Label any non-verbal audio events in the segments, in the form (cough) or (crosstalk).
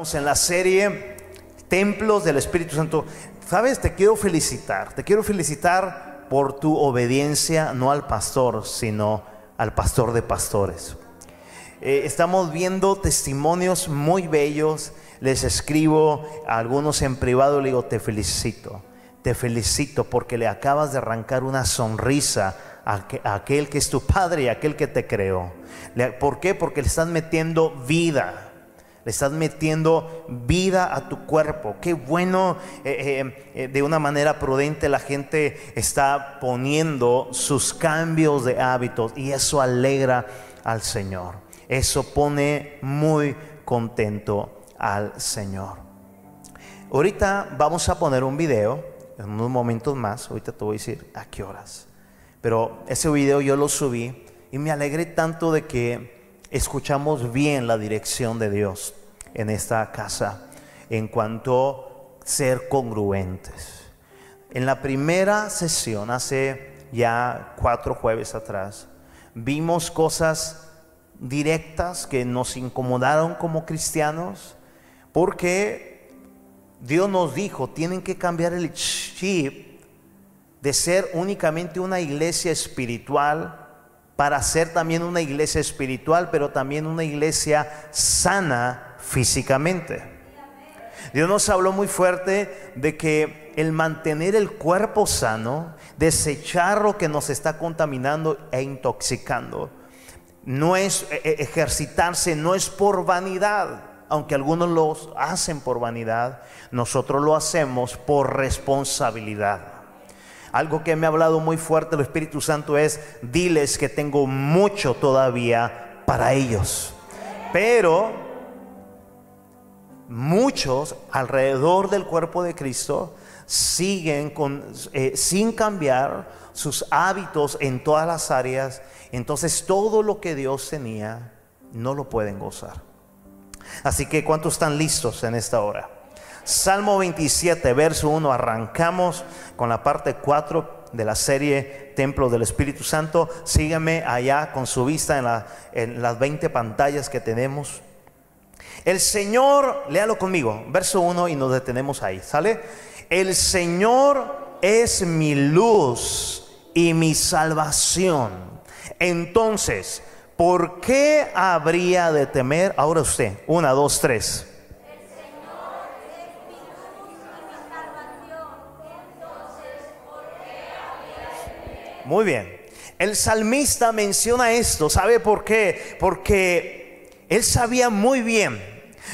En la serie Templos del Espíritu Santo. Sabes, te quiero felicitar. Te quiero felicitar por tu obediencia no al pastor, sino al pastor de pastores. Eh, estamos viendo testimonios muy bellos. Les escribo a algunos en privado, le digo, te felicito. Te felicito porque le acabas de arrancar una sonrisa a, aquel que es tu padre y a aquel que te creó. ¿Por qué? Porque le estás metiendo vida le estás metiendo vida a tu cuerpo. Qué bueno, eh, eh, eh, de una manera prudente la gente está poniendo sus cambios de hábitos y eso alegra al Señor. Eso pone muy contento al Señor. Ahorita vamos a poner un video, en unos momentos más, ahorita te voy a decir a qué horas. Pero ese video yo lo subí y me alegré tanto de que escuchamos bien la dirección de Dios en esta casa en cuanto a ser congruentes. En la primera sesión, hace ya cuatro jueves atrás, vimos cosas directas que nos incomodaron como cristianos, porque Dios nos dijo, tienen que cambiar el chip de ser únicamente una iglesia espiritual para ser también una iglesia espiritual, pero también una iglesia sana físicamente. Dios nos habló muy fuerte de que el mantener el cuerpo sano, desechar lo que nos está contaminando e intoxicando, no es e, e, ejercitarse, no es por vanidad, aunque algunos lo hacen por vanidad, nosotros lo hacemos por responsabilidad. Algo que me ha hablado muy fuerte el Espíritu Santo es, diles que tengo mucho todavía para ellos. Pero muchos alrededor del cuerpo de Cristo siguen con, eh, sin cambiar sus hábitos en todas las áreas. Entonces todo lo que Dios tenía no lo pueden gozar. Así que ¿cuántos están listos en esta hora? Salmo 27, verso 1, arrancamos con la parte 4 de la serie Templo del Espíritu Santo. Sígueme allá con su vista en, en las 20 pantallas que tenemos. El Señor, léalo conmigo, verso 1 y nos detenemos ahí, ¿sale? El Señor es mi luz y mi salvación. Entonces, ¿por qué habría de temer? Ahora usted, una, dos, tres. Muy bien. El salmista menciona esto, ¿sabe por qué? Porque él sabía muy bien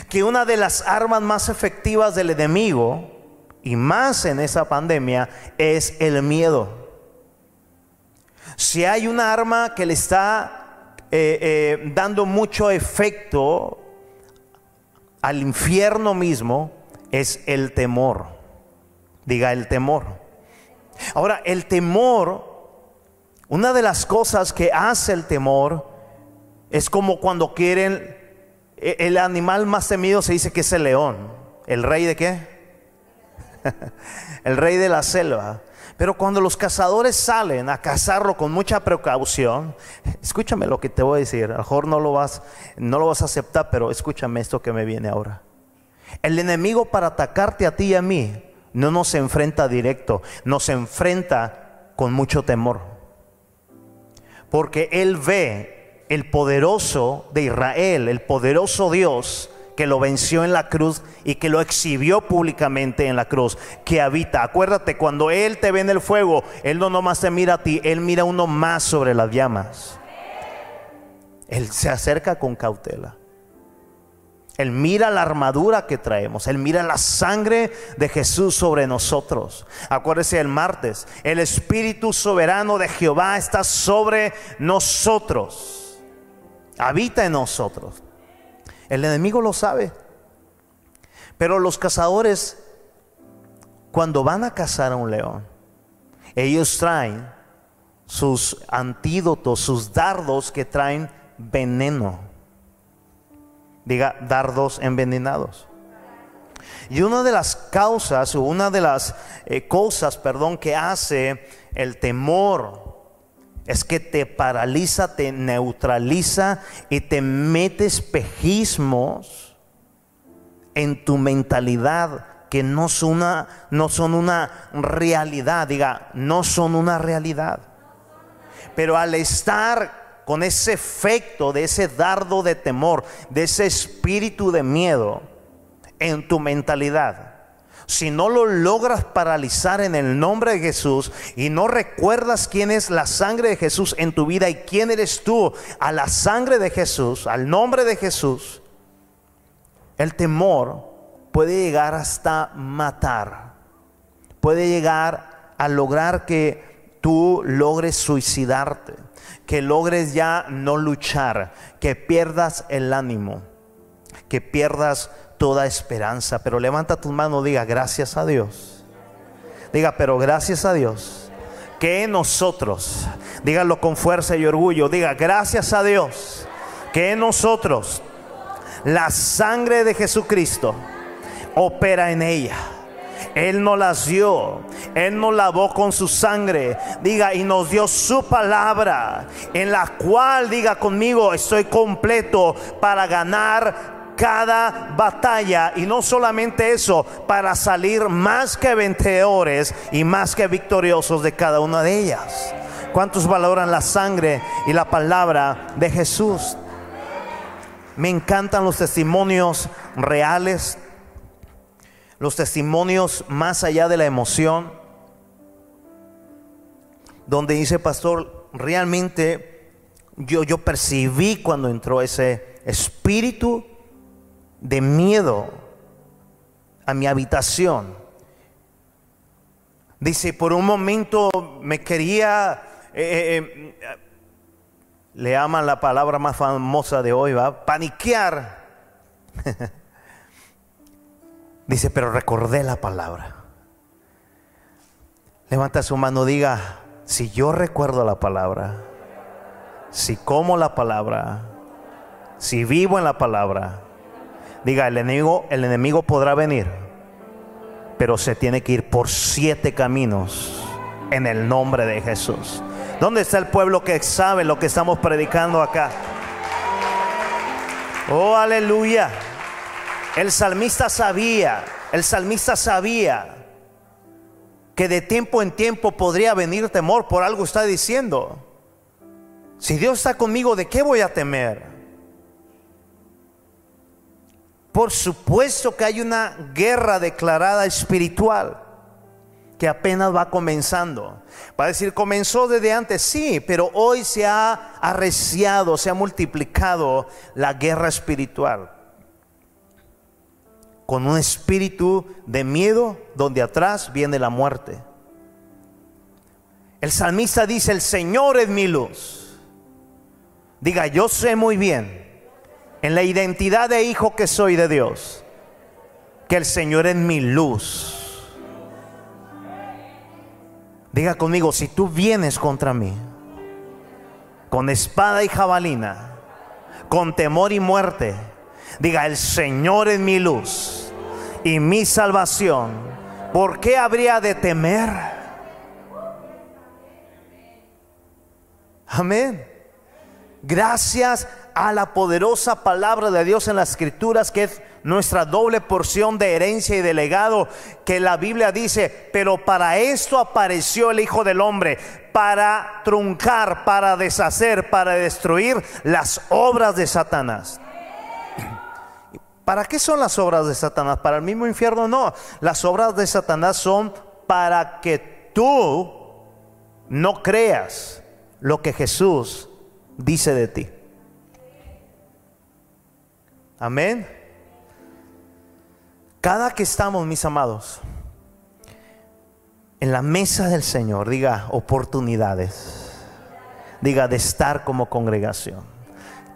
que una de las armas más efectivas del enemigo, y más en esa pandemia, es el miedo. Si hay una arma que le está eh, eh, dando mucho efecto al infierno mismo, es el temor. Diga el temor. Ahora, el temor una de las cosas que hace el temor es como cuando quieren, el animal más temido se dice que es el león. ¿El rey de qué? (laughs) el rey de la selva. Pero cuando los cazadores salen a cazarlo con mucha precaución, escúchame lo que te voy a decir, a lo mejor no lo vas, no lo vas a aceptar, pero escúchame esto que me viene ahora. El enemigo para atacarte a ti y a mí no nos enfrenta directo, nos enfrenta con mucho temor. Porque Él ve el poderoso de Israel, el poderoso Dios que lo venció en la cruz y que lo exhibió públicamente en la cruz, que habita. Acuérdate, cuando Él te ve en el fuego, Él no nomás te mira a ti, Él mira uno más sobre las llamas. Él se acerca con cautela. Él mira la armadura que traemos. Él mira la sangre de Jesús sobre nosotros. Acuérdese el martes. El Espíritu soberano de Jehová está sobre nosotros. Habita en nosotros. El enemigo lo sabe. Pero los cazadores, cuando van a cazar a un león, ellos traen sus antídotos, sus dardos que traen veneno. Diga, dardos envenenados. Y una de las causas, o una de las eh, cosas, perdón, que hace el temor es que te paraliza, te neutraliza y te mete espejismos en tu mentalidad que no son una, no son una realidad, diga, no son una realidad. Pero al estar con ese efecto de ese dardo de temor, de ese espíritu de miedo en tu mentalidad, si no lo logras paralizar en el nombre de Jesús y no recuerdas quién es la sangre de Jesús en tu vida y quién eres tú a la sangre de Jesús, al nombre de Jesús, el temor puede llegar hasta matar, puede llegar a lograr que tú logres suicidarte, que logres ya no luchar, que pierdas el ánimo, que pierdas toda esperanza. Pero levanta tu mano, diga gracias a Dios. Diga, pero gracias a Dios. Que nosotros, dígalo con fuerza y orgullo, diga gracias a Dios. Que en nosotros la sangre de Jesucristo opera en ella. Él nos las dio. Él nos lavó con su sangre. Diga, y nos dio su palabra. En la cual, diga conmigo, estoy completo para ganar cada batalla y no solamente eso, para salir más que vencedores y más que victoriosos de cada una de ellas. ¿Cuántos valoran la sangre y la palabra de Jesús? Me encantan los testimonios reales, los testimonios más allá de la emoción, donde dice pastor, realmente yo, yo percibí cuando entró ese espíritu de miedo a mi habitación. Dice, por un momento me quería, eh, eh, eh, le aman la palabra más famosa de hoy, va, paniquear. (laughs) Dice, pero recordé la palabra. Levanta su mano, diga, si yo recuerdo la palabra, si como la palabra, si vivo en la palabra, Diga, el enemigo, el enemigo podrá venir, pero se tiene que ir por siete caminos en el nombre de Jesús. ¿Dónde está el pueblo que sabe lo que estamos predicando acá? Oh, aleluya. El salmista sabía, el salmista sabía que de tiempo en tiempo podría venir temor, por algo está diciendo. Si Dios está conmigo, ¿de qué voy a temer? Por supuesto que hay una guerra declarada espiritual que apenas va comenzando. Va a decir, comenzó desde antes, sí, pero hoy se ha arreciado, se ha multiplicado la guerra espiritual. Con un espíritu de miedo donde atrás viene la muerte. El salmista dice, el Señor es mi luz. Diga, yo sé muy bien en la identidad de hijo que soy de Dios, que el Señor es mi luz. Diga conmigo, si tú vienes contra mí, con espada y jabalina, con temor y muerte, diga, el Señor es mi luz y mi salvación, ¿por qué habría de temer? Amén. Gracias a la poderosa palabra de Dios en las escrituras, que es nuestra doble porción de herencia y de legado, que la Biblia dice, pero para esto apareció el Hijo del Hombre, para truncar, para deshacer, para destruir las obras de Satanás. ¿Para qué son las obras de Satanás? ¿Para el mismo infierno? No, las obras de Satanás son para que tú no creas lo que Jesús dice de ti. Amén. Cada que estamos, mis amados, en la mesa del Señor, diga oportunidades, diga de estar como congregación.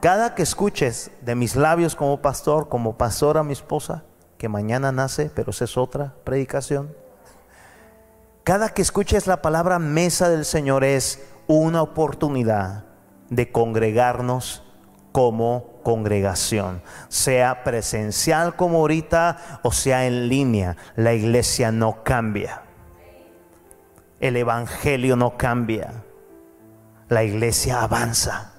Cada que escuches de mis labios como pastor, como pastor a mi esposa, que mañana nace, pero esa es otra predicación. Cada que escuches la palabra mesa del Señor es una oportunidad de congregarnos como congregación, sea presencial como ahorita o sea en línea, la iglesia no cambia. El evangelio no cambia. La iglesia avanza.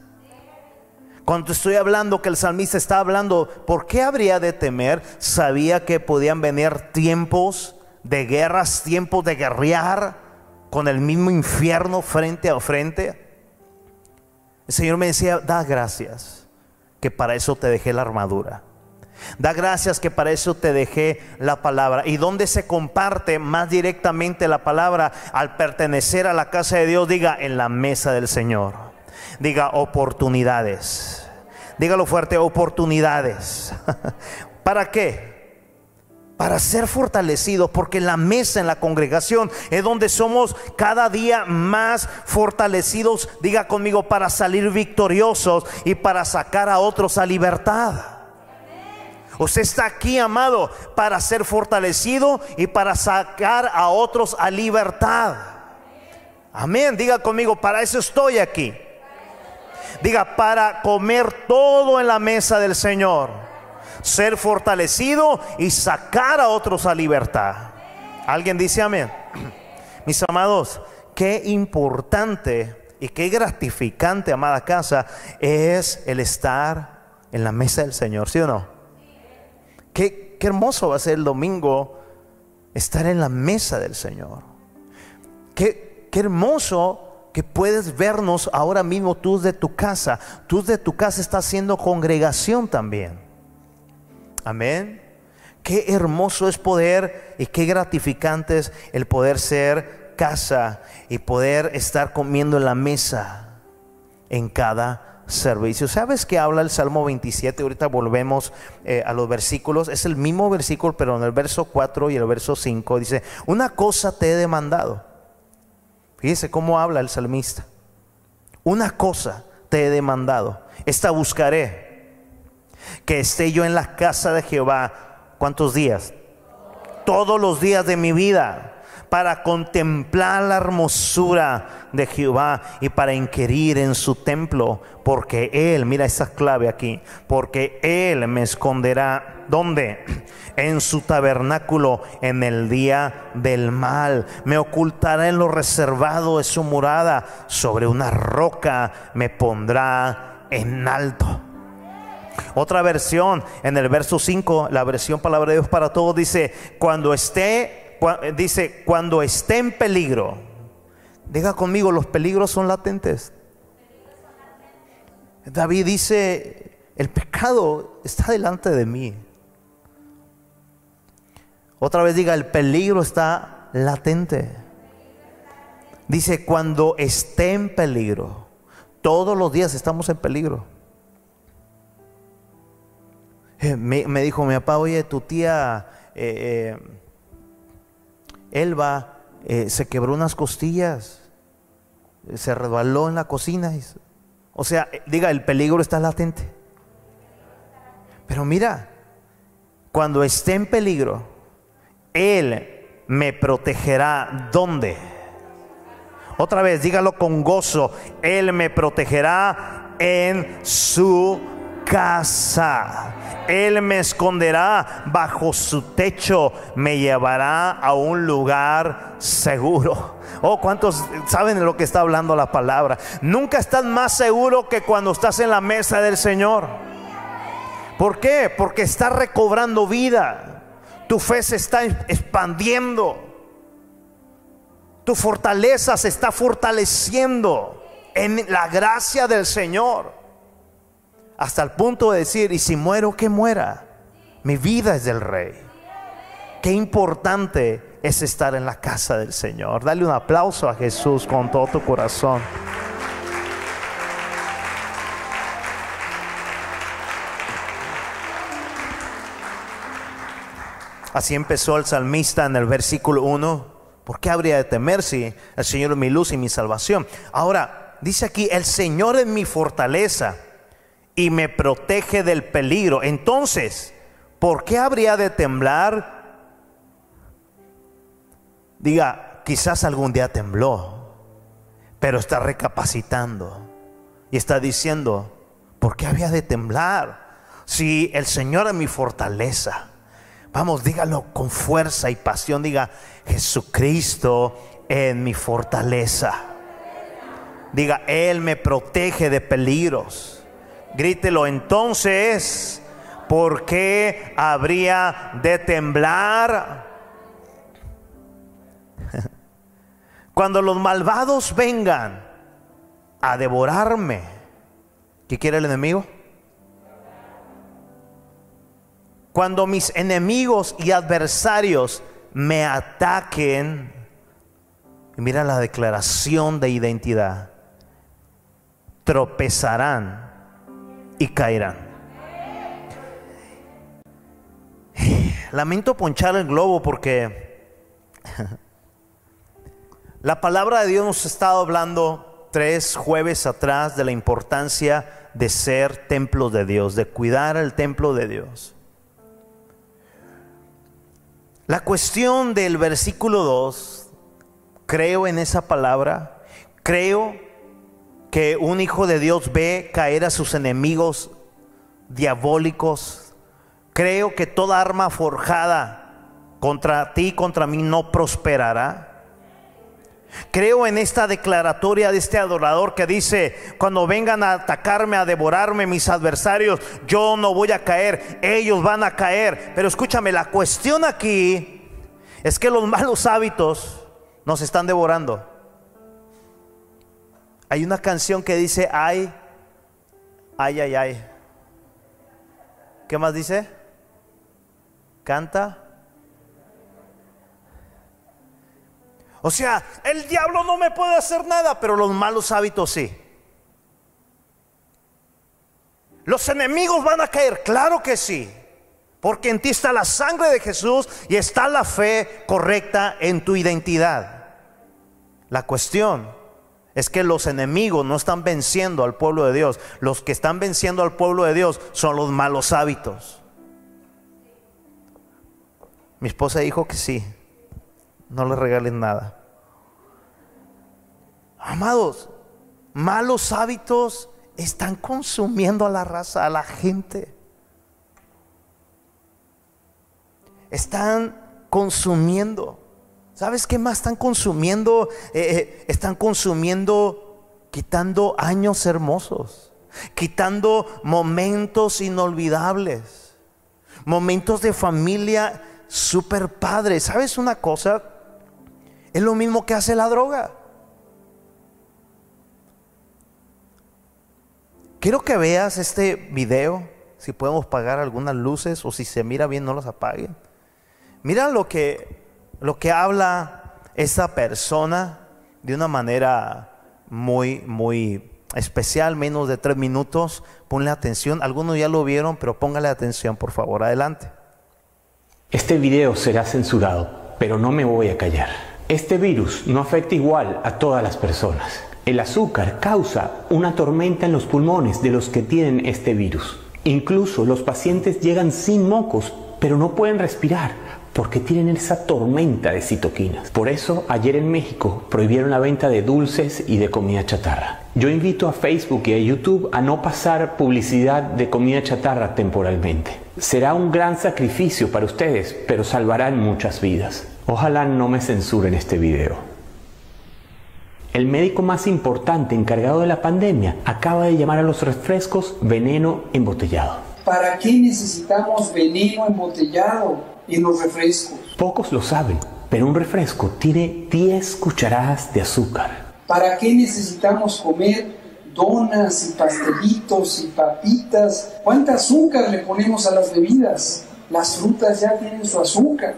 Cuando estoy hablando que el salmista está hablando, ¿por qué habría de temer? Sabía que podían venir tiempos de guerras, tiempos de guerrear con el mismo infierno frente a frente. El Señor me decía, da gracias, que para eso te dejé la armadura. Da gracias que para eso te dejé la palabra. ¿Y dónde se comparte más directamente la palabra al pertenecer a la casa de Dios? Diga, en la mesa del Señor. Diga, oportunidades. Dígalo fuerte, oportunidades. (laughs) ¿Para qué? Para ser fortalecidos, porque la mesa en la congregación es donde somos cada día más fortalecidos, diga conmigo, para salir victoriosos y para sacar a otros a libertad. Usted está aquí, amado, para ser fortalecido y para sacar a otros a libertad. Amén, diga conmigo, para eso estoy aquí. Diga, para comer todo en la mesa del Señor ser fortalecido y sacar a otros a libertad. ¿Alguien dice amén? (clears throat) Mis amados, qué importante y qué gratificante, amada casa, es el estar en la mesa del Señor, ¿sí o no? Qué, qué hermoso va a ser el domingo estar en la mesa del Señor. Qué, qué hermoso que puedes vernos ahora mismo tú de tu casa. Tú de tu casa estás haciendo congregación también. Amén. Qué hermoso es poder y qué gratificante es el poder ser casa y poder estar comiendo en la mesa en cada servicio. ¿Sabes qué habla el Salmo 27? Ahorita volvemos eh, a los versículos. Es el mismo versículo, pero en el verso 4 y el verso 5 dice, una cosa te he demandado. Fíjese cómo habla el salmista. Una cosa te he demandado. Esta buscaré que esté yo en la casa de Jehová. ¿Cuántos días? Todos los días de mi vida para contemplar la hermosura de Jehová y para inquirir en su templo, porque Él, mira esa clave aquí, porque Él me esconderá, ¿dónde? En su tabernáculo en el día del mal, me ocultará en lo reservado de su morada, sobre una roca me pondrá en alto. Otra versión, en el verso 5, la versión palabra de Dios para todos, dice, cuando esté, dice, cuando esté en peligro, diga conmigo, los peligros son latentes. David dice, el pecado está delante de mí. Otra vez diga, el peligro está latente. Dice, cuando esté en peligro, todos los días estamos en peligro. Me, dijo mi papá, oye, tu tía eh, eh, Elba eh, se quebró unas costillas, se resbaló en la cocina. O sea, diga, el peligro está latente. Pero mira, cuando esté en peligro, Él me protegerá. ¿Dónde? Otra vez, dígalo con gozo. Él me protegerá en su casa. Él me esconderá bajo su techo, me llevará a un lugar seguro. Oh, ¿cuántos saben de lo que está hablando la palabra? Nunca estás más seguro que cuando estás en la mesa del Señor. ¿Por qué? Porque estás recobrando vida. Tu fe se está expandiendo. Tu fortaleza se está fortaleciendo en la gracia del Señor hasta el punto de decir, y si muero, que muera. Mi vida es del rey. Qué importante es estar en la casa del Señor. Dale un aplauso a Jesús con todo tu corazón. Así empezó el salmista en el versículo 1. ¿Por qué habría de temer si el Señor es mi luz y mi salvación? Ahora, dice aquí, el Señor es mi fortaleza y me protege del peligro. Entonces, ¿Por qué habría de temblar? Diga, quizás algún día tembló, pero está recapacitando y está diciendo, ¿por qué había de temblar? Si el Señor es mi fortaleza. Vamos, dígalo con fuerza y pasión. Diga, Jesucristo es mi fortaleza. Diga, Él me protege de peligros. Grítelo entonces, ¿por qué habría de temblar? (laughs) Cuando los malvados vengan a devorarme, ¿qué quiere el enemigo? Cuando mis enemigos y adversarios me ataquen, mira la declaración de identidad, tropezarán y caerán. Lamento ponchar el globo porque (laughs) la palabra de Dios nos ha estado hablando tres jueves atrás de la importancia de ser templo de Dios, de cuidar el templo de Dios. La cuestión del versículo 2, creo en esa palabra, creo que un hijo de Dios ve caer a sus enemigos diabólicos, creo que toda arma forjada contra ti, contra mí, no prosperará. Creo en esta declaratoria de este adorador que dice, cuando vengan a atacarme, a devorarme mis adversarios, yo no voy a caer, ellos van a caer. Pero escúchame, la cuestión aquí es que los malos hábitos nos están devorando. Hay una canción que dice, ay, ay, ay, ay. ¿Qué más dice? Canta. O sea, el diablo no me puede hacer nada, pero los malos hábitos sí. Los enemigos van a caer, claro que sí. Porque en ti está la sangre de Jesús y está la fe correcta en tu identidad. La cuestión es que los enemigos no están venciendo al pueblo de Dios. Los que están venciendo al pueblo de Dios son los malos hábitos. Mi esposa dijo que sí, no le regalen nada. Amados, malos hábitos están consumiendo a la raza, a la gente. Están consumiendo. ¿Sabes qué más están consumiendo? Eh, eh, están consumiendo, quitando años hermosos, quitando momentos inolvidables, momentos de familia super padre. ¿Sabes una cosa? Es lo mismo que hace la droga. Quiero que veas este video, si podemos pagar algunas luces o si se mira bien no las apaguen. Mira lo que, lo que habla esa persona de una manera muy, muy especial, menos de tres minutos. Ponle atención, algunos ya lo vieron, pero póngale atención, por favor, adelante. Este video será censurado, pero no me voy a callar. Este virus no afecta igual a todas las personas. El azúcar causa una tormenta en los pulmones de los que tienen este virus. Incluso los pacientes llegan sin mocos, pero no pueden respirar porque tienen esa tormenta de citoquinas. Por eso ayer en México prohibieron la venta de dulces y de comida chatarra. Yo invito a Facebook y a YouTube a no pasar publicidad de comida chatarra temporalmente. Será un gran sacrificio para ustedes, pero salvarán muchas vidas. Ojalá no me censuren este video. El médico más importante encargado de la pandemia acaba de llamar a los refrescos veneno embotellado. ¿Para qué necesitamos veneno embotellado en los refrescos? Pocos lo saben, pero un refresco tiene 10 cucharadas de azúcar. ¿Para qué necesitamos comer donas y pastelitos y papitas? ¿Cuánta azúcar le ponemos a las bebidas? Las frutas ya tienen su azúcar.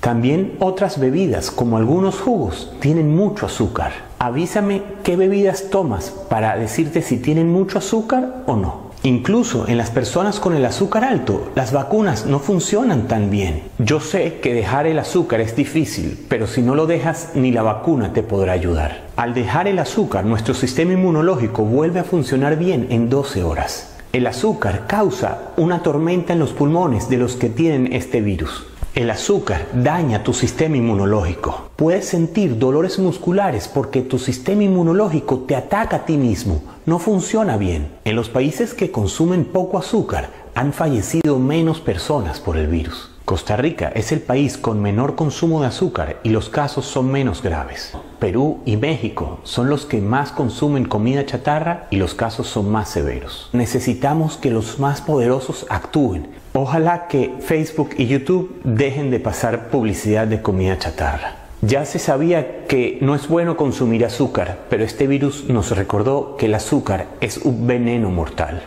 También otras bebidas, como algunos jugos, tienen mucho azúcar. Avísame qué bebidas tomas para decirte si tienen mucho azúcar o no. Incluso en las personas con el azúcar alto, las vacunas no funcionan tan bien. Yo sé que dejar el azúcar es difícil, pero si no lo dejas, ni la vacuna te podrá ayudar. Al dejar el azúcar, nuestro sistema inmunológico vuelve a funcionar bien en 12 horas. El azúcar causa una tormenta en los pulmones de los que tienen este virus. El azúcar daña tu sistema inmunológico. Puedes sentir dolores musculares porque tu sistema inmunológico te ataca a ti mismo. No funciona bien. En los países que consumen poco azúcar han fallecido menos personas por el virus. Costa Rica es el país con menor consumo de azúcar y los casos son menos graves. Perú y México son los que más consumen comida chatarra y los casos son más severos. Necesitamos que los más poderosos actúen. Ojalá que Facebook y YouTube dejen de pasar publicidad de comida chatarra. Ya se sabía que no es bueno consumir azúcar, pero este virus nos recordó que el azúcar es un veneno mortal.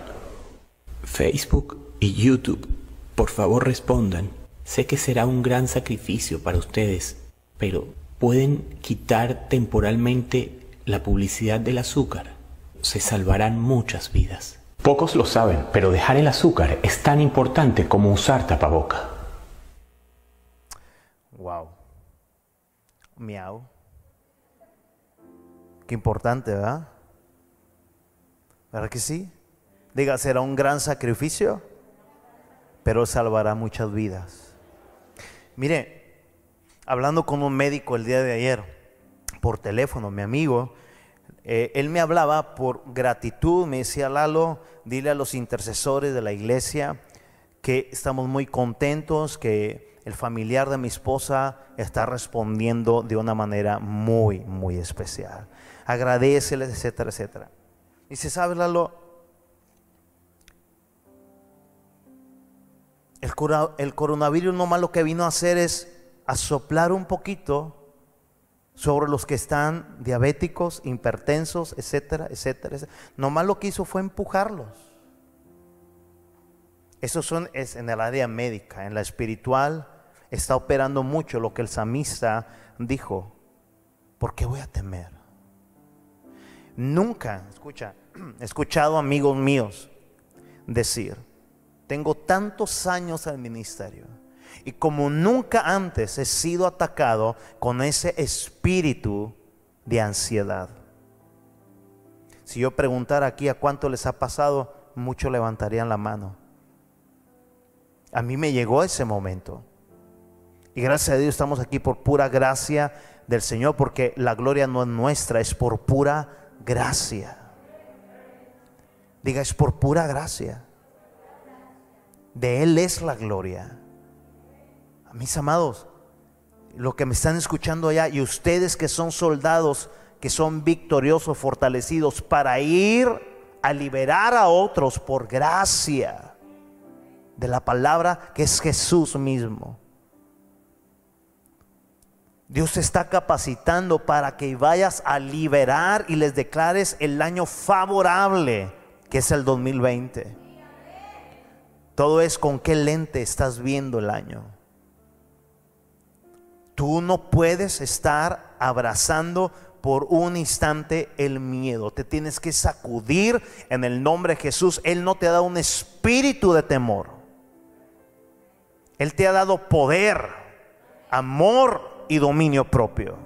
Facebook y YouTube, por favor respondan. Sé que será un gran sacrificio para ustedes, pero pueden quitar temporalmente la publicidad del azúcar. Se salvarán muchas vidas. Pocos lo saben, pero dejar el azúcar es tan importante como usar tapaboca. Wow. Miau. Qué importante, ¿verdad? ¿Verdad que sí? Diga, será un gran sacrificio, pero salvará muchas vidas. Mire, hablando con un médico el día de ayer, por teléfono, mi amigo, eh, él me hablaba por gratitud, me decía, Lalo, dile a los intercesores de la iglesia que estamos muy contentos, que el familiar de mi esposa está respondiendo de una manera muy, muy especial. Agradeceles, etcétera, etcétera. Y se sabe, Lalo, El, coronavirus no más lo que vino a hacer es a soplar un poquito sobre los que están diabéticos, hipertensos, etcétera, etcétera. No más lo que hizo fue empujarlos. Eso son, es en el área médica, en la espiritual está operando mucho lo que el samista dijo. ¿Por qué voy a temer? Nunca, escucha, (clears throat) he escuchado amigos míos decir, tengo tantos años el ministerio y como nunca antes he sido atacado con ese espíritu de ansiedad. Si yo preguntara aquí a cuánto les ha pasado, muchos levantarían la mano. A mí me llegó ese momento. Y gracias a Dios estamos aquí por pura gracia del Señor, porque la gloria no es nuestra, es por pura gracia. Diga, es por pura gracia. De Él es la gloria. Mis amados, lo que me están escuchando allá y ustedes que son soldados, que son victoriosos, fortalecidos para ir a liberar a otros por gracia de la palabra que es Jesús mismo. Dios te está capacitando para que vayas a liberar y les declares el año favorable que es el 2020. Todo es con qué lente estás viendo el año. Tú no puedes estar abrazando por un instante el miedo. Te tienes que sacudir en el nombre de Jesús. Él no te ha dado un espíritu de temor. Él te ha dado poder, amor y dominio propio.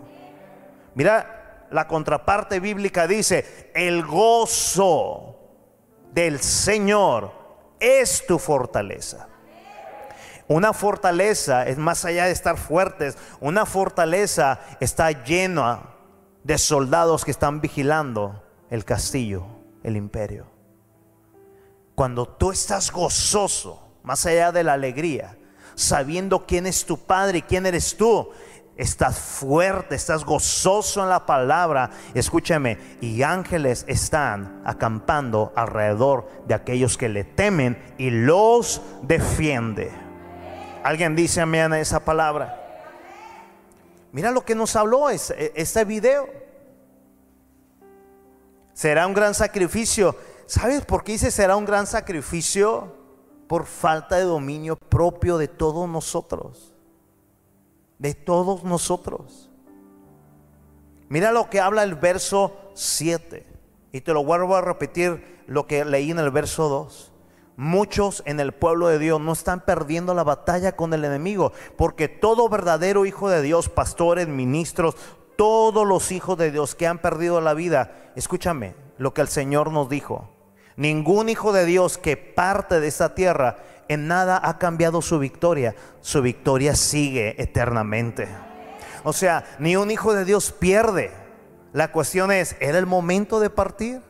Mira, la contraparte bíblica dice, el gozo del Señor es tu fortaleza. Una fortaleza es más allá de estar fuertes. Una fortaleza está llena de soldados que están vigilando el castillo, el imperio. Cuando tú estás gozoso, más allá de la alegría, sabiendo quién es tu Padre y quién eres tú, estás fuerte, estás gozoso en la palabra. Escúchame, y ángeles están acampando alrededor de aquellos que le temen y los defiende. ¿Alguien dice amén a esa palabra? Mira lo que nos habló este video. Será un gran sacrificio. ¿Sabes por qué dice será un gran sacrificio? Por falta de dominio propio de todos nosotros de todos nosotros. Mira lo que habla el verso 7. Y te lo vuelvo a repetir lo que leí en el verso 2. Muchos en el pueblo de Dios no están perdiendo la batalla con el enemigo, porque todo verdadero hijo de Dios, pastores, ministros, todos los hijos de Dios que han perdido la vida, escúchame lo que el Señor nos dijo. Ningún hijo de Dios que parte de esta tierra en nada ha cambiado su victoria. Su victoria sigue eternamente. O sea, ni un hijo de Dios pierde. La cuestión es, ¿era el momento de partir?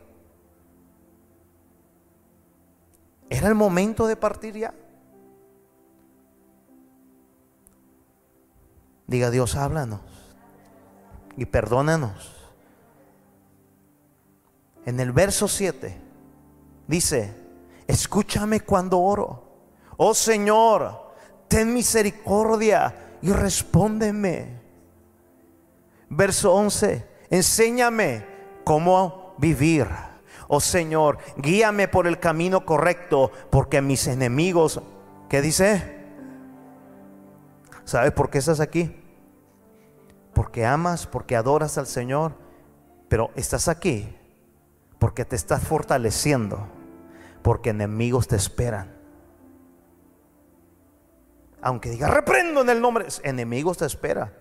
¿Era el momento de partir ya? Diga Dios, háblanos y perdónanos. En el verso 7 dice, escúchame cuando oro. Oh Señor, ten misericordia y respóndeme. Verso 11, enséñame cómo vivir. Oh Señor, guíame por el camino correcto, porque mis enemigos, ¿qué dice? ¿Sabes por qué estás aquí? Porque amas, porque adoras al Señor, pero estás aquí porque te estás fortaleciendo, porque enemigos te esperan. Aunque diga, reprendo en el nombre, enemigos te esperan.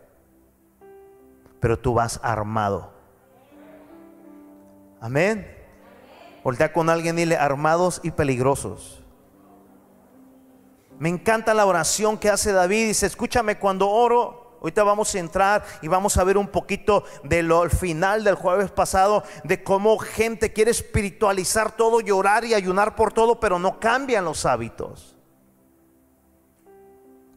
Pero tú vas armado. Amén. Voltea con alguien y dile, armados y peligrosos. Me encanta la oración que hace David. Dice, escúchame cuando oro. Ahorita vamos a entrar y vamos a ver un poquito de lo al final del jueves pasado, de cómo gente quiere espiritualizar todo, llorar y ayunar por todo, pero no cambian los hábitos.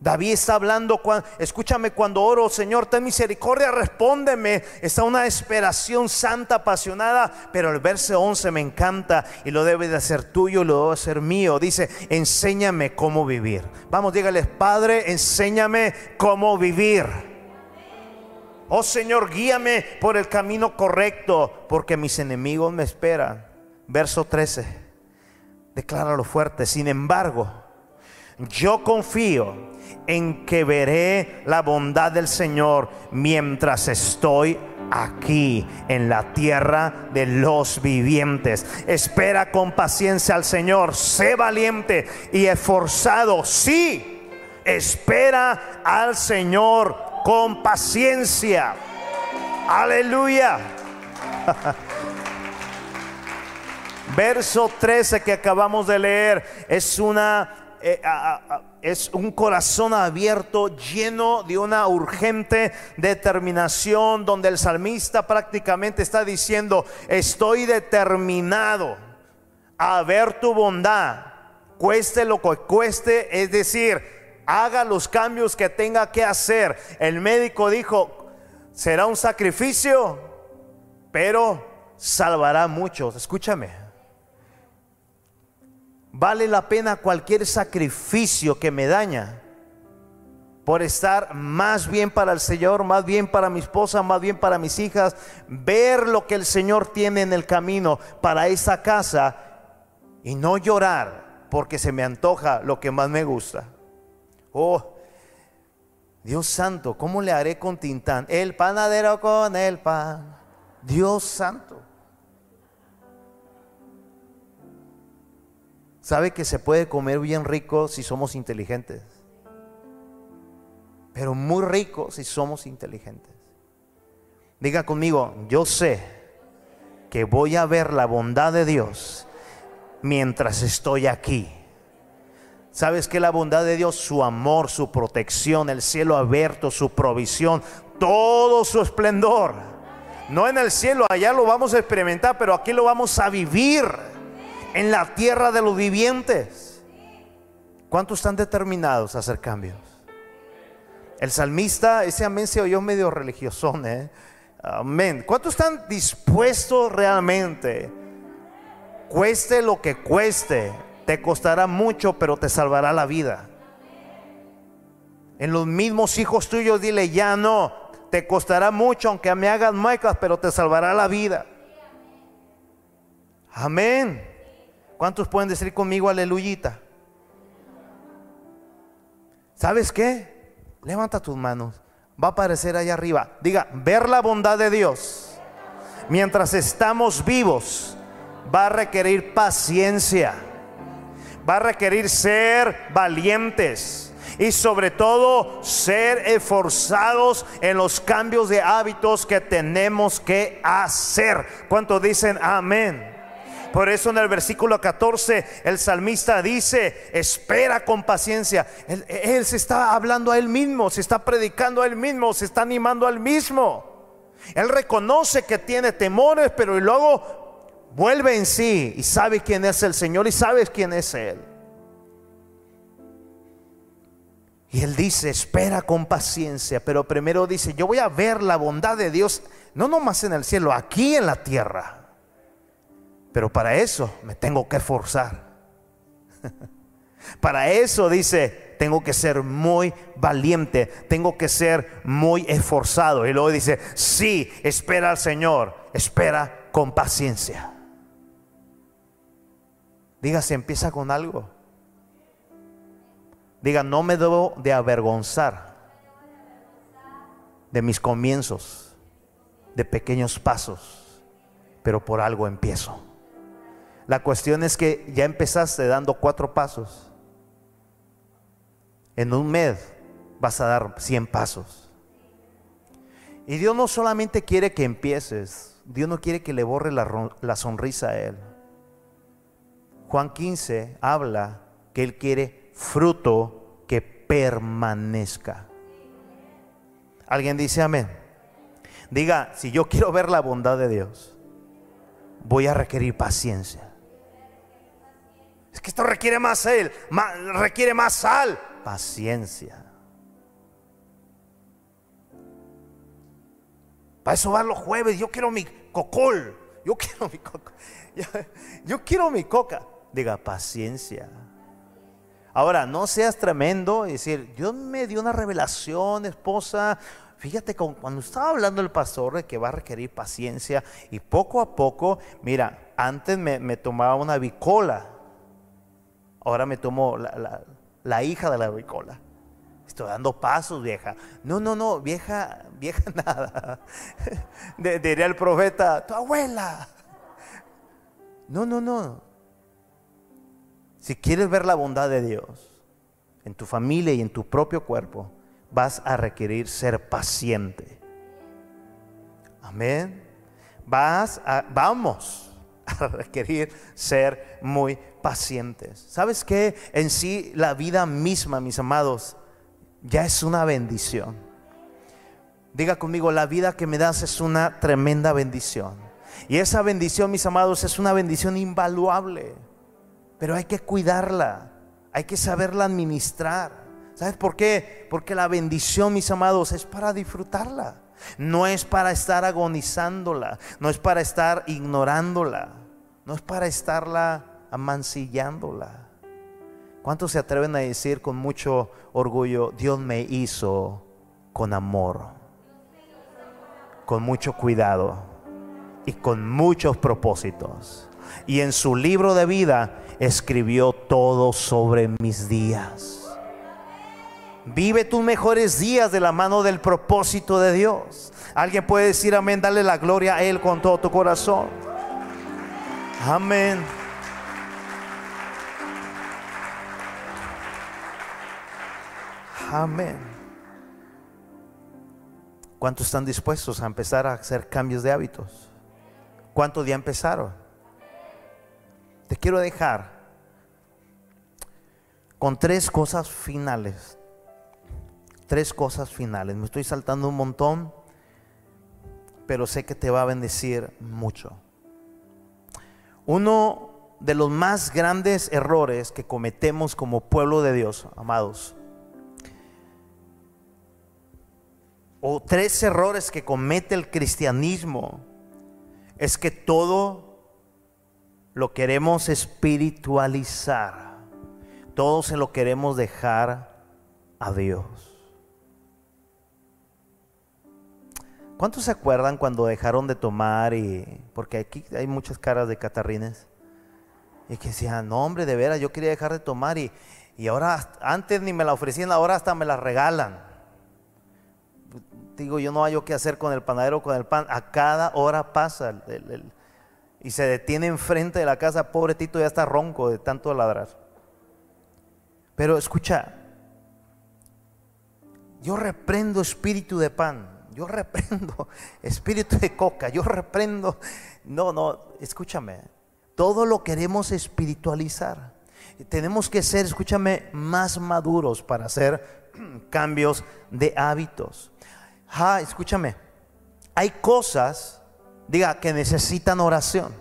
David está hablando, escúchame cuando oro, Señor, ten misericordia, respóndeme. Está una esperación santa, apasionada, pero el verso 11 me encanta y lo debe de hacer tuyo, lo debe de hacer mío. Dice, enséñame cómo vivir. Vamos, dígales, Padre, enséñame cómo vivir. Oh Señor, guíame por el camino correcto, porque mis enemigos me esperan. Verso 13, decláralo fuerte. Sin embargo, yo confío en que veré la bondad del Señor mientras estoy aquí en la tierra de los vivientes. Espera con paciencia al Señor, sé valiente y esforzado. Sí, espera al Señor con paciencia. Aleluya. (laughs) Verso 13 que acabamos de leer es una eh, es un corazón abierto, lleno de una urgente determinación, donde el salmista prácticamente está diciendo, estoy determinado a ver tu bondad, cueste lo que cueste, es decir, haga los cambios que tenga que hacer. El médico dijo, será un sacrificio, pero salvará a muchos. Escúchame. Vale la pena cualquier sacrificio que me daña por estar más bien para el Señor, más bien para mi esposa, más bien para mis hijas, ver lo que el Señor tiene en el camino para esa casa y no llorar porque se me antoja lo que más me gusta. Oh, Dios santo, ¿cómo le haré con Tintán? El panadero con el pan. Dios santo. ¿Sabe que se puede comer bien rico si somos inteligentes? Pero muy rico si somos inteligentes. Diga conmigo, yo sé que voy a ver la bondad de Dios mientras estoy aquí. ¿Sabes que la bondad de Dios? Su amor, su protección, el cielo abierto, su provisión, todo su esplendor. No en el cielo, allá lo vamos a experimentar, pero aquí lo vamos a vivir en la tierra de los vivientes. ¿Cuántos están determinados a hacer cambios? El salmista, ese amén se oyó medio religioso, ¿eh? Amén. ¿Cuántos están dispuestos realmente? Cueste lo que cueste, te costará mucho, pero te salvará la vida. En los mismos hijos tuyos dile, ya no, te costará mucho, aunque me hagas muecas, pero te salvará la vida. Amén. ¿Cuántos pueden decir conmigo aleluyita? ¿Sabes qué? Levanta tus manos. Va a aparecer allá arriba. Diga, ver la bondad de Dios. Mientras estamos vivos, va a requerir paciencia. Va a requerir ser valientes. Y sobre todo ser esforzados en los cambios de hábitos que tenemos que hacer. ¿Cuántos dicen amén? Por eso en el versículo 14 el salmista dice, espera con paciencia. Él, se está hablando a él mismo, se está predicando a él mismo, se está animando a él mismo. Él reconoce que tiene temores, pero luego vuelve en sí y sabe quién es el Señor y sabe quién es Él. Y él dice, espera con paciencia, pero primero dice, yo voy a ver la bondad de Dios, no nomás en el cielo, aquí en la tierra. Pero para eso me tengo que esforzar. (laughs) para eso dice, tengo que ser muy valiente, tengo que ser muy esforzado. Y luego dice, sí, espera al Señor, espera con paciencia. Diga, si empieza con algo. Diga, no me debo de avergonzar de mis comienzos, de pequeños pasos, pero por algo empiezo. La cuestión es que ya empezaste dando cuatro pasos. En un mes vas a dar cien pasos. Y Dios no solamente quiere que empieces, Dios no quiere que le borre la, la sonrisa a Él. Juan 15 habla que Él quiere fruto que permanezca. ¿Alguien dice amén? Diga, si yo quiero ver la bondad de Dios, voy a requerir paciencia. Es que esto requiere más sal, requiere más sal, paciencia. Para eso van los jueves, yo quiero mi cocol, yo quiero mi coca, yo quiero mi coca. Diga, paciencia. Ahora, no seas tremendo y decir, Dios me dio una revelación, esposa. Fíjate, cuando estaba hablando el pastor de que va a requerir paciencia y poco a poco, mira, antes me, tomaba una bicola, ahora me tomo la, hija de la bicola. Estoy dando pasos, vieja. No, no, no, vieja, (laughs) vieja nada. Diría el profeta, tu abuela. No, no, no. Si quieres ver la bondad de Dios en tu familia y en tu propio cuerpo, vas a requerir ser paciente. Amén. Vas a, vamos a requerir ser muy pacientes. ¿Sabes qué? En sí la vida misma, mis amados, ya es una bendición. Diga conmigo, la vida que me das es una tremenda bendición. Y esa bendición, mis amados, es una bendición invaluable pero hay que cuidarla, hay que saberla administrar. ¿Sabes por qué? Porque la bendición, mis amados, es para disfrutarla. No es para estar agonizándola, no es para estar ignorándola, no es para estarla amancillándola. ¿Cuántos se atreven a decir con mucho orgullo, Dios me hizo con amor, con mucho cuidado y con muchos propósitos? Y en su libro de vida escribió todo sobre mis días. Vive tus mejores días de la mano del propósito de Dios. Alguien puede decir amén, dale la gloria a Él con todo tu corazón. Amén. Amén. ¿Cuántos están dispuestos a empezar a hacer cambios de hábitos? ¿Cuántos ya empezaron? te quiero dejar con tres cosas finales. Tres cosas finales. Me estoy saltando un montón, pero sé que te va a bendecir mucho. Uno de los más grandes errores que cometemos como pueblo de Dios, amados, o tres errores que comete el cristianismo, es que todo lo queremos espiritualizar. Todo se lo queremos dejar a Dios. ¿Cuántos se acuerdan cuando dejaron de tomar y porque aquí hay muchas caras de catarrines y que decían, no hombre, de veras, yo quería dejar de tomar y, y ahora antes ni me la ofrecían, ahora hasta me la regalan. Digo, yo no hay qué hacer con el panadero, con el pan. A cada hora pasa el, y se detiene enfrente de la casa, pobre Tito ya está ronco de tanto ladrar. Pero escucha, yo reprendo espíritu de pan, yo reprendo (laughs) espíritu de coca, yo reprendo, no, no, escúchame, todo lo queremos espiritualizar. Tenemos que ser, escúchame, más maduros para hacer (clears throat) cambios de hábitos. Ah, escúchame, hay cosas, diga, que necesitan oración.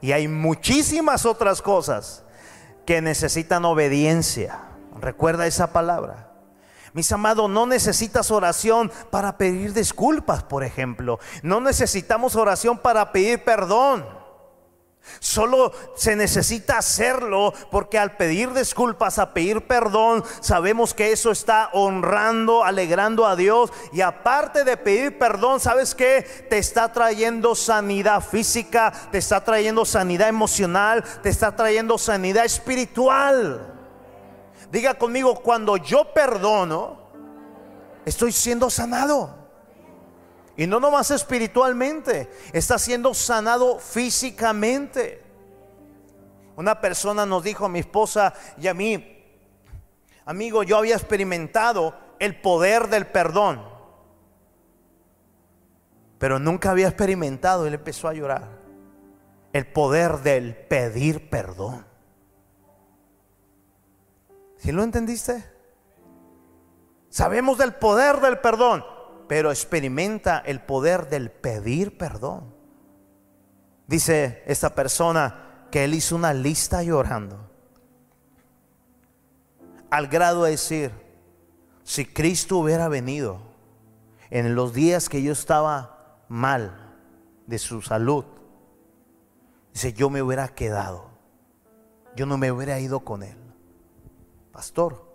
Y hay muchísimas otras cosas que necesitan obediencia. Recuerda esa palabra. Mis amados, no necesitas oración para pedir disculpas, por ejemplo. No necesitamos oración para pedir perdón. Solo se necesita hacerlo porque al pedir disculpas, a pedir perdón, sabemos que eso está honrando, alegrando a Dios. Y aparte de pedir perdón, ¿sabes qué? Te está trayendo sanidad física, te está trayendo sanidad emocional, te está trayendo sanidad espiritual. Diga conmigo, cuando yo perdono, estoy siendo sanado. Y no nomás espiritualmente, está siendo sanado físicamente. Una persona nos dijo a mi esposa y a mí, amigo, yo había experimentado el poder del perdón, pero nunca había experimentado, él empezó a llorar, el poder del pedir perdón. ¿Sí lo entendiste? Sabemos del poder del perdón, pero experimenta el poder del pedir perdón. Dice esta persona que él hizo una lista llorando. Al grado de decir, si Cristo hubiera venido en los días que yo estaba mal de su salud, dice, yo me hubiera quedado. Yo no me hubiera ido con él pastor.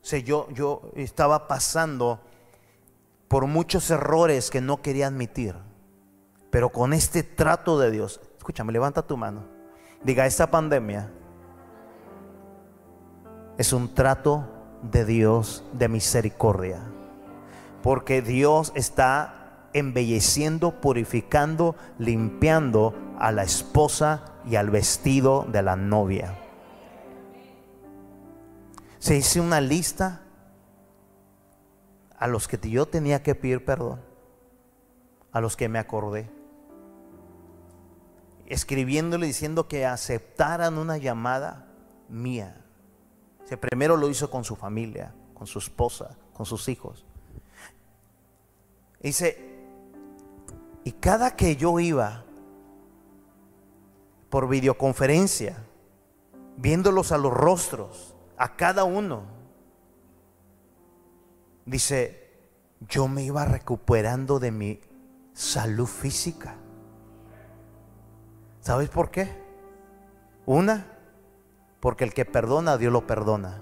O yo, yo estaba pasando por muchos errores que no quería admitir. Pero con este trato de Dios, escúchame, levanta tu mano. Diga, esta pandemia es un trato de Dios de misericordia. Porque Dios está embelleciendo, purificando, limpiando a la esposa y al vestido de la novia se hizo una lista a los que yo tenía que pedir perdón, a los que me acordé, escribiéndole diciendo que aceptaran una llamada mía. Se primero lo hizo con su familia, con su esposa, con sus hijos. Dice, y cada que yo iba por videoconferencia, viéndolos a los rostros, a cada uno. Dice, yo me iba recuperando de mi salud física. ¿Sabes por qué? Una, porque el que perdona, Dios lo perdona.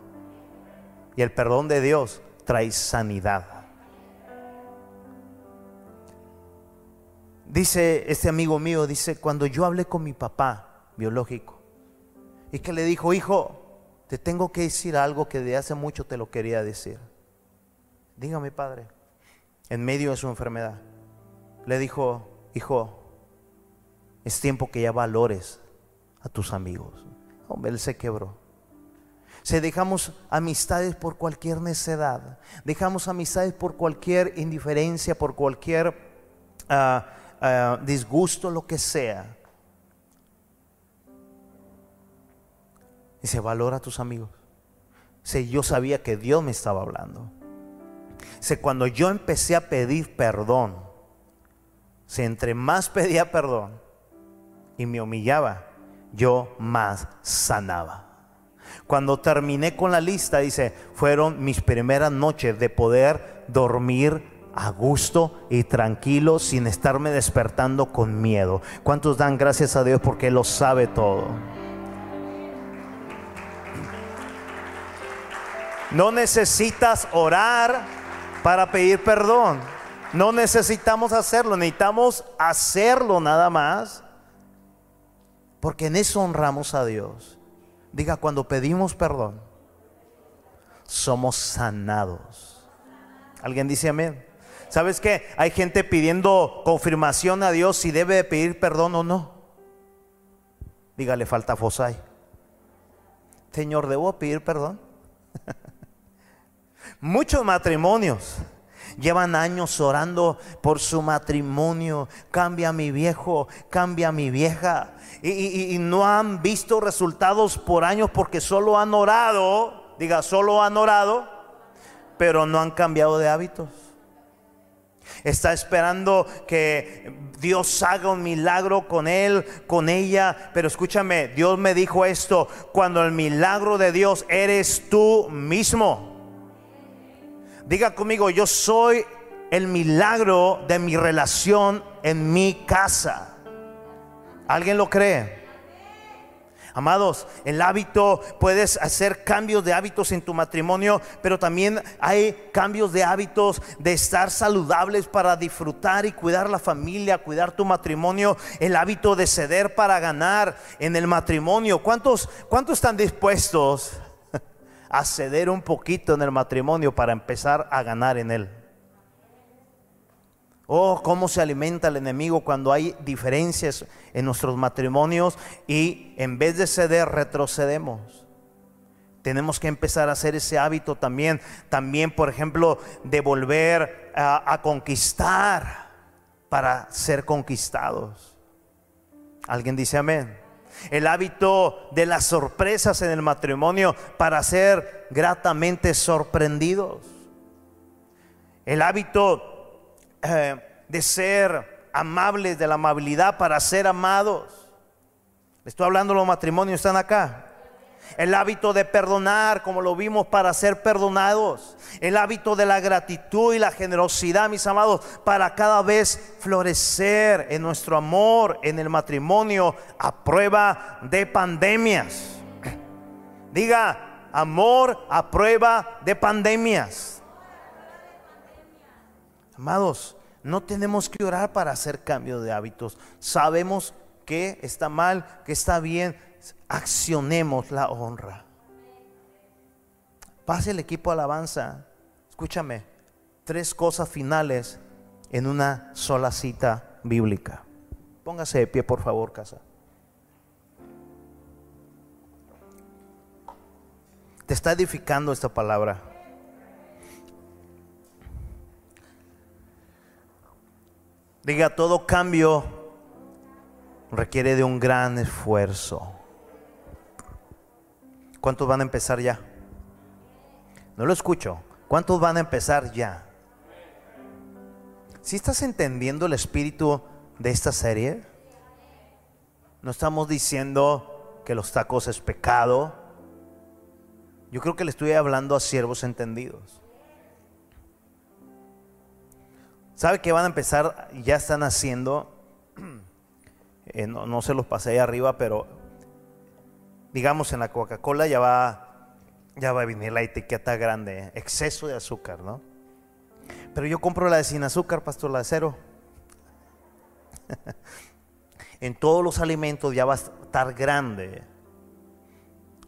Y el perdón de Dios trae sanidad. Dice este amigo mío, dice, cuando yo hablé con mi papá biológico, y que le dijo, hijo, te tengo que decir algo que de hace mucho te lo quería decir. Dígame, padre, en medio de su enfermedad, le dijo, hijo, es tiempo que ya valores a tus amigos. Hombre, él se quebró. Se dejamos amistades por cualquier necedad, dejamos amistades por cualquier indiferencia, por cualquier ah, ah, disgusto, lo que sea. Dice, valora a tus amigos. Dice, yo sabía que Dios me estaba hablando. Dice, cuando yo empecé a pedir perdón, si entre más pedía perdón y me humillaba, yo más sanaba. Cuando terminé con la lista, dice, fueron mis primeras noches de poder dormir a gusto y tranquilo sin estarme despertando con miedo. ¿Cuántos dan gracias a Dios porque Él lo sabe todo? No necesitas orar para pedir perdón. No necesitamos hacerlo, necesitamos hacerlo nada más. Porque en eso honramos a Dios. Diga, cuando pedimos perdón, somos sanados. ¿Alguien dice amén? ¿Sabes qué? Hay gente pidiendo confirmación a Dios si debe pedir perdón o no. Dígale, falta Fosay. Señor, ¿debo pedir perdón? (laughs) Muchos matrimonios Llevan años orando por su matrimonio. Cambia mi viejo, cambia mi vieja. Y, y, no han visto resultados por años porque solo han orado. Diga, solo han orado, pero no han cambiado de hábitos. Está esperando que Dios haga un milagro con él, con ella. Pero escúchame, Dios me dijo esto, cuando el milagro de Dios eres tú mismo. Diga conmigo, yo soy el milagro de mi relación en mi casa. ¿Alguien lo cree? Amados, el hábito, puedes hacer cambios de hábitos en tu matrimonio, pero también hay cambios de hábitos de estar saludables para disfrutar y cuidar la familia, cuidar tu matrimonio, el hábito de ceder para ganar en el matrimonio. ¿Cuántos, cuántos están dispuestos a ceder un poquito en el matrimonio para empezar a ganar en él? Oh, cómo se alimenta el enemigo cuando hay diferencias en nuestros matrimonios y en vez de ceder retrocedemos. Tenemos que empezar a hacer ese hábito también. También, por ejemplo, de volver a, a conquistar para ser conquistados. ¿Alguien dice amén? El hábito de las sorpresas en el matrimonio para ser gratamente sorprendidos. El hábito eh, de ser amables, de la amabilidad para ser amados. Estoy hablando de los matrimonios, están acá. El hábito de perdonar, como lo vimos, para ser perdonados. El hábito de la gratitud y la generosidad, mis amados, para cada vez florecer en nuestro amor, en el matrimonio, a prueba de pandemias. (clears throat) Diga, amor a prueba de pandemias. Amados, no tenemos que orar para hacer cambio de hábitos. Sabemos que está mal, que está bien. Accionemos la honra. Pase el equipo alabanza. Escúchame, tres cosas finales en una sola cita bíblica. Póngase de pie, por favor, casa. Te está edificando esta palabra. Diga, todo cambio requiere de un gran esfuerzo. ¿Cuántos van a empezar ya? No lo escucho. ¿Cuántos van a empezar ya? Si estás entendiendo el espíritu de esta serie, no estamos diciendo que los tacos es pecado. Yo creo que le estoy hablando a siervos entendidos. ¿Sabe que van a empezar? Ya están haciendo, (clears throat) eh, no, se los pasé ahí arriba, pero digamos en la Coca-Cola ya va, ya va a venir la etiqueta grande, exceso de azúcar, ¿no? Pero yo compro la de sin azúcar, pastor, la de cero. (laughs) en todos los alimentos ya va a estar grande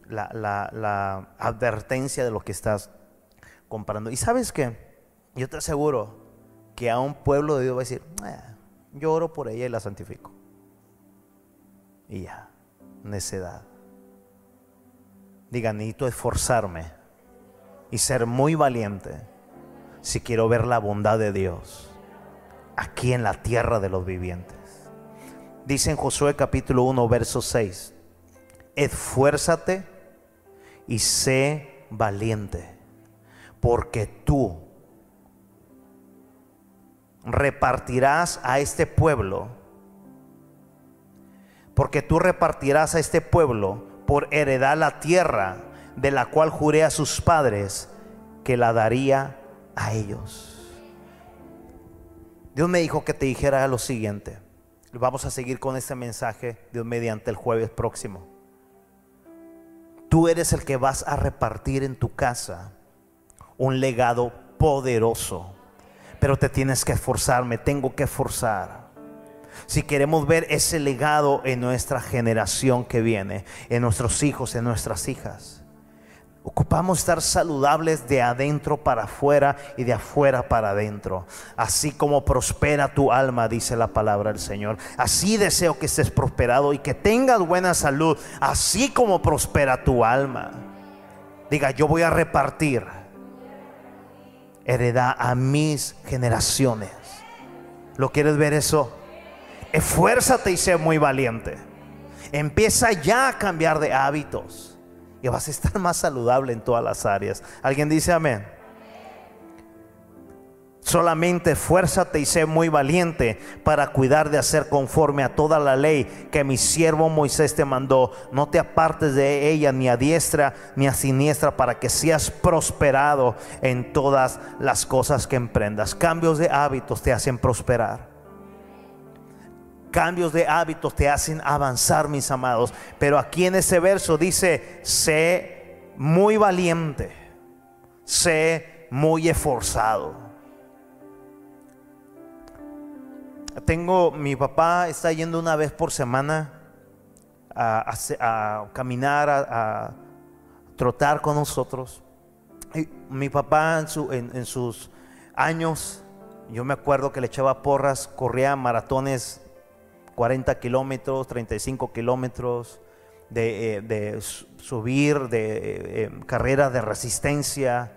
la, la advertencia de lo que estás comprando. Y sabes qué, yo te aseguro, que a un pueblo de Dios va a decir, ah, yo oro por ella y la santifico. Y ya, necedad. Diga, necesito esforzarme y ser muy valiente si quiero ver la bondad de Dios aquí en la tierra de los vivientes. Dice en Josué capítulo 1, verso 6, esfuérzate y sé valiente, porque tú repartirás a este pueblo, porque tú repartirás a este pueblo por heredad la tierra de la cual juré a sus padres que la daría a ellos. Dios me dijo que te dijera lo siguiente. Vamos a seguir con este mensaje Dios mediante el jueves próximo. Tú eres el que vas a repartir en tu casa un legado poderoso pero te tienes que esforzar, me tengo que esforzar. Si queremos ver ese legado en nuestra generación que viene, en nuestros hijos, en nuestras hijas. Ocupamos estar saludables de adentro para afuera y de afuera para adentro. Así como prospera tu alma, dice la palabra del Señor. Así deseo que estés prosperado y que tengas buena salud. Así como prospera tu alma. Diga, yo voy a repartir heredad a mis generaciones. ¿Lo quieres ver eso? Esfuérzate y sé muy valiente. Empieza ya a cambiar de hábitos y vas a estar más saludable en todas las áreas. ¿Alguien dice amén? Solamente esfuérzate y sé muy valiente para cuidar de hacer conforme a toda la ley que mi siervo Moisés te mandó. No te apartes de ella ni a diestra ni a siniestra para que seas prosperado en todas las cosas que emprendas. Cambios de hábitos te hacen prosperar. Cambios de hábitos te hacen avanzar, mis amados. Pero aquí en ese verso dice, sé muy valiente, sé muy esforzado. Tengo, mi papá está yendo una vez por semana a, caminar, a, trotar con nosotros. mi papá en, sus años, yo me acuerdo que le echaba porras, corría maratones 40 kilómetros, 35 kilómetros, de, eh, subir, de eh, eh, carreras de resistencia.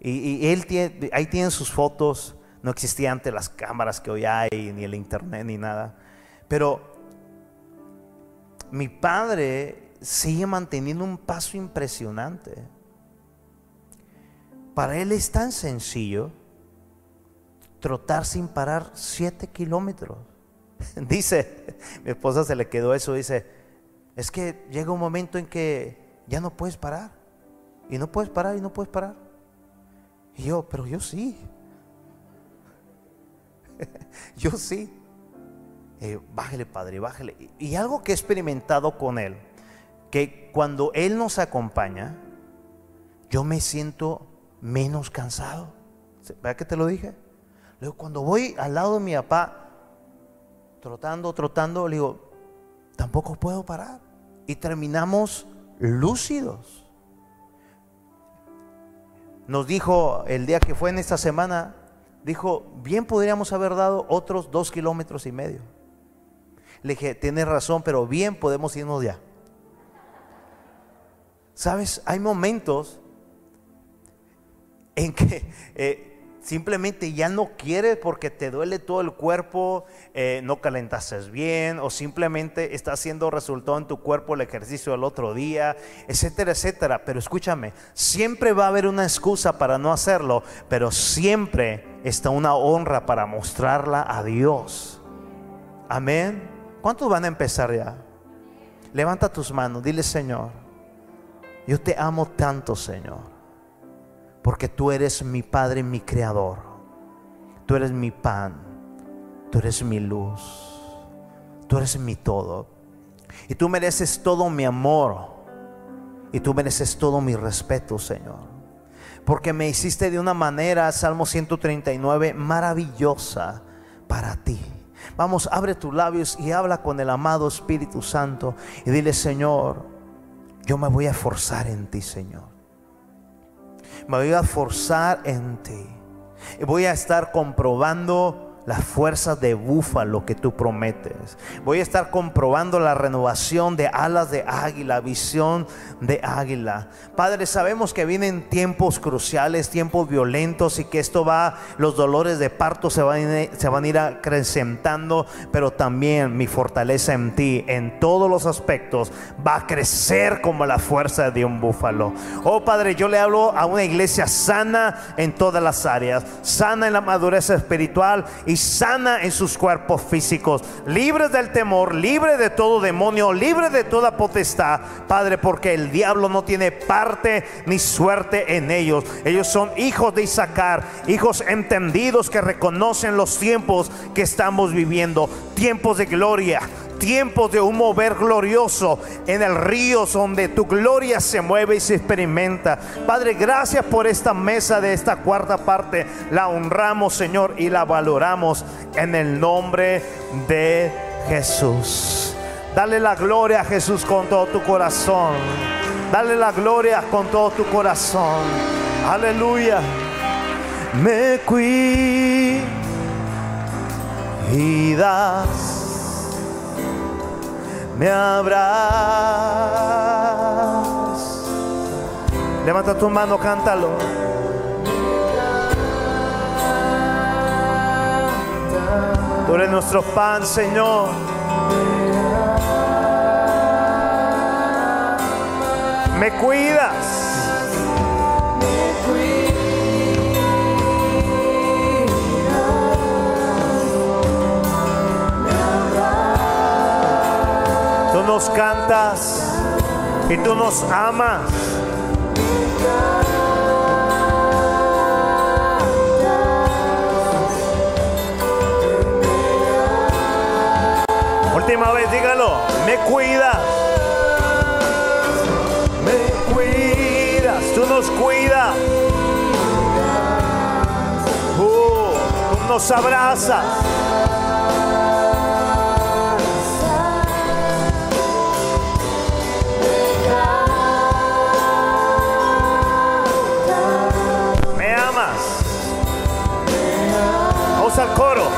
Y, él tiene, ahí tienen sus fotos no existía antes las cámaras que hoy hay, ni el internet, ni nada. Pero mi padre sigue manteniendo un paso impresionante. Para él es tan sencillo trotar sin parar siete kilómetros. (laughs) Dice, mi esposa se le quedó eso, dice, es que llega un momento en que ya no puedes parar. Y no puedes parar y no puedes parar. Y yo, pero yo sí. (laughs) Yo sí. Eh, bájale, Padre, bájale. Y algo que he experimentado con Él, que cuando Él nos acompaña, yo me siento menos cansado. ¿Verdad que te lo dije? Luego, cuando voy al lado de mi papá, trotando, trotando, le digo, tampoco puedo parar. Y terminamos lúcidos. Nos dijo el día que fue en esta semana, dijo, bien podríamos haber dado otros dos kilómetros y medio. Le dije, tienes razón, pero bien podemos irnos ya. Sabes, hay momentos en que eh, simplemente ya no quieres porque te duele todo el cuerpo, eh, no calentaste bien o simplemente está haciendo resultado en tu cuerpo el ejercicio del otro día, etcétera, etcétera. Pero escúchame, siempre va a haber una excusa para no hacerlo, pero siempre está una honra para mostrarla a Dios. Amén. ¿Cuántos van a empezar ya? Levanta tus manos, dile Señor, yo te amo tanto Señor porque tú eres mi Padre, mi Creador. Tú eres mi pan. Tú eres mi luz. Tú eres mi todo. Y tú mereces todo mi amor. Y tú mereces todo mi respeto, Señor. Porque me hiciste de una manera, Salmo 139, maravillosa para ti. Vamos, abre tus labios y habla con el amado Espíritu Santo. Y dile, Señor, yo me voy a forzar en ti, Señor me voy a forzar en ti. Voy a estar comprobando las fuerzas de búfalo que tú prometes. Voy a estar comprobando la renovación de alas de águila, visión de águila. Padre, sabemos que vienen tiempos cruciales, tiempos violentos y que esto va, los dolores de parto se van, se van a ir acrecentando, pero también mi fortaleza en ti, en todos los aspectos, va a crecer como la fuerza de un búfalo. Oh Padre, yo le hablo a una iglesia sana en todas las áreas, sana en la madurez espiritual sana en sus cuerpos físicos, libres del temor, libre de todo demonio, libre de toda potestad, Padre, porque el diablo no tiene parte ni suerte en ellos. Ellos son hijos de Isaacar, hijos entendidos que reconocen los tiempos que estamos viviendo, tiempos de gloria tiempos de un mover glorioso en el río donde tu gloria se mueve y se experimenta. Padre, gracias por esta mesa de esta cuarta parte. La honramos, Señor, y la valoramos en el nombre de Jesús. Dale la gloria a Jesús con todo tu corazón. Dale la gloria con todo tu corazón. Aleluya. Me cuidas me habrás. Levanta tu mano, cántalo. Tú eres nuestro pan, Señor. Me cuidas. Nos cantas y tú nos amas. Última vez, dígalo. Me cuidas. Me cuidas. Tú nos cuidas. Uh, tú nos abrazas. Coro.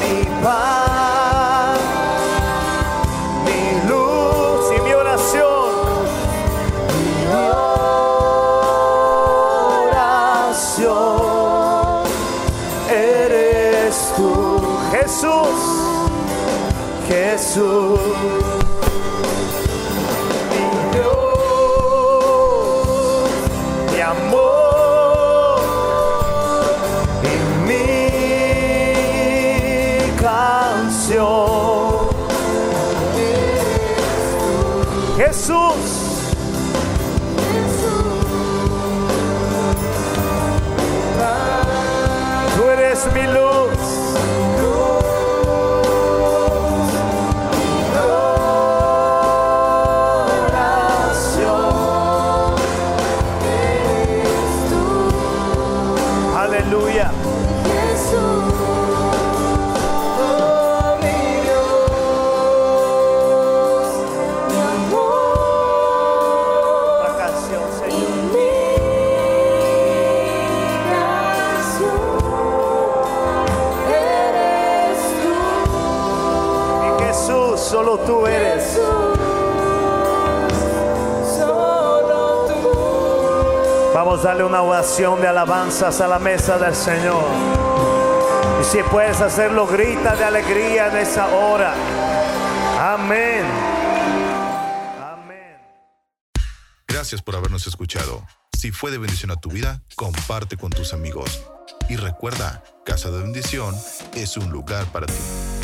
Mi paz, mi luz y mi oración. Mi oración eres tú, Jesús, Jesús. Jesús. Una oración de alabanzas a la mesa del Señor. Y si puedes hacerlo, grita de alegría en esa hora. Amén. Amén. Gracias por habernos escuchado. Si fue de bendición a tu vida, comparte con tus amigos. Y recuerda, Casa de Bendición es un lugar para ti.